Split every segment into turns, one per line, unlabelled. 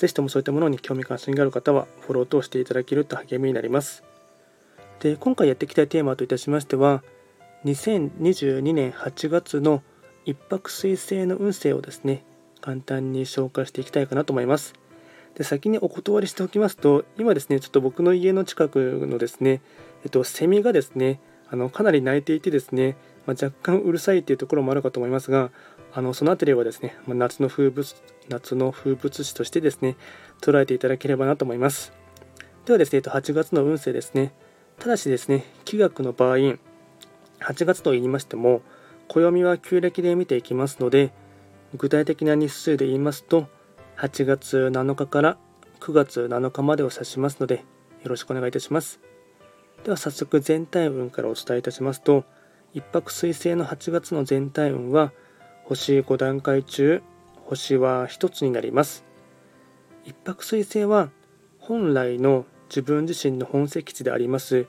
ぜひともそういったものに興味関心がある方はフォローとしていただけると励みになります。で今回やっていきたいテーマといたしましては2022年8月の一泊水星の運勢をですね簡単に紹介していきたいかなと思います。で先にお断りしておきますと今ですねちょっと僕の家の近くのですねえっとセミがですねあのかなり鳴いていてですね、まあ、若干うるさいというところもあるかと思いますがあのその辺りはですね、ま夏の風物夏の風物詩としてですね捉えていただければなと思います。ではですね8月の運勢ですね。ただしですね気学の場合8月と言いましても暦は旧暦で見ていきますので具体的な日数で言いますと8月7日から9月7日までを指しますのでよろしくお願いいたします。では早速全体運からお伝えいたしますと一泊水星の8月の全体運は星5段階中星は1つになります。一泊水星は本来の自分自身の本石地であります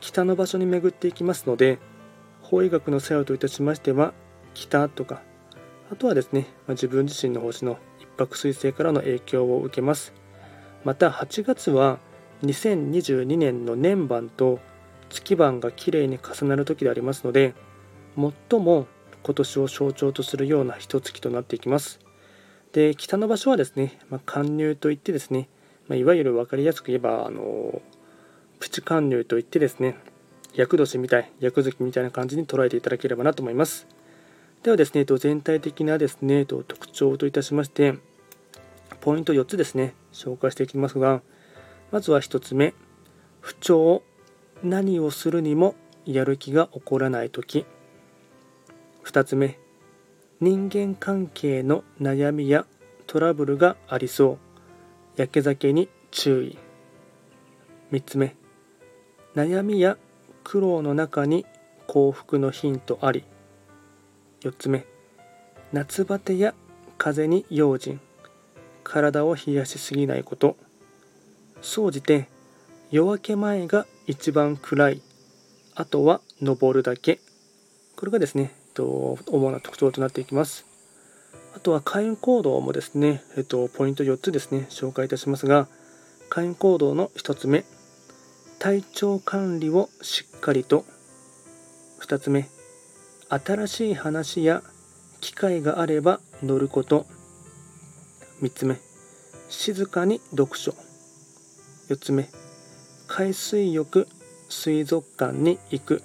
北の場所に巡っていきますので法医学の作用といたしましては北とかあとはですねま自分自身の星の一泊水星からの影響を受けます。また8月は2022年の年番と月番がきれいに重なる時でありますので最も今年を象徴とするような一月となっていきます。で北の場所はですね、まあ、貫入といってですね、まあ、いわゆる分かりやすく言えばあのプチ貫入といってですね厄年みたい厄月みたいな感じに捉えていただければなと思いますではですね全体的なですね特徴といたしましてポイント4つですね紹介していきますがまずは1つ目不調何をするにもやる気が起こらない時2つ目。人間関係の悩みやトラブルがありそう。やけ酒に注意。3つ目。悩みや苦労の中に幸福のヒントあり。4つ目。夏バテや風に用心。体を冷やしすぎないこと。総じて夜明け前が一番暗い。あとは登るだけ。これがですねと、主な特徴となっていきます。あとは会員行動もですね、えっと、ポイント4つですね、紹介いたしますが、会員行動の1つ目、体調管理をしっかりと。2つ目、新しい話や機会があれば乗ること。3つ目、静かに読書。4つ目、海水浴、水族館に行く。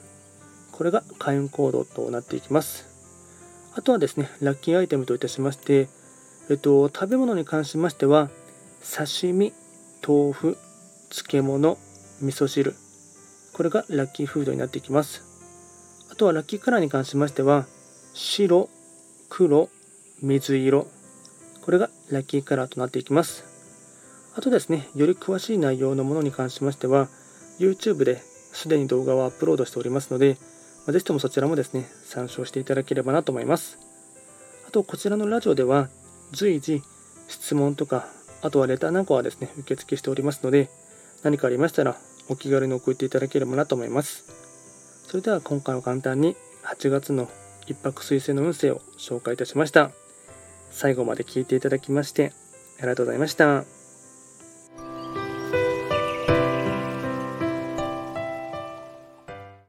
これが開運行動となっていきます。あとはですね、ラッキーアイテムといたしまして、えっと、食べ物に関しましては、刺身、豆腐、漬物、味噌汁。これがラッキーフードになっていきます。あとはラッキーカラーに関しましては、白、黒、水色。これがラッキーカラーとなっていきます。あとですね、より詳しい内容のものに関しましては、YouTube ですでに動画をアップロードしておりますので、ぜひともそちらもですね、参照していただければなと思います。あと、こちらのラジオでは、随時、質問とか、あとはレターなんかはですね、受付しておりますので、何かありましたら、お気軽に送っていただければなと思います。それでは今回は簡単に8月の一泊水星の運勢を紹介いたしました。最後まで聞いていただきまして、ありがとうございました。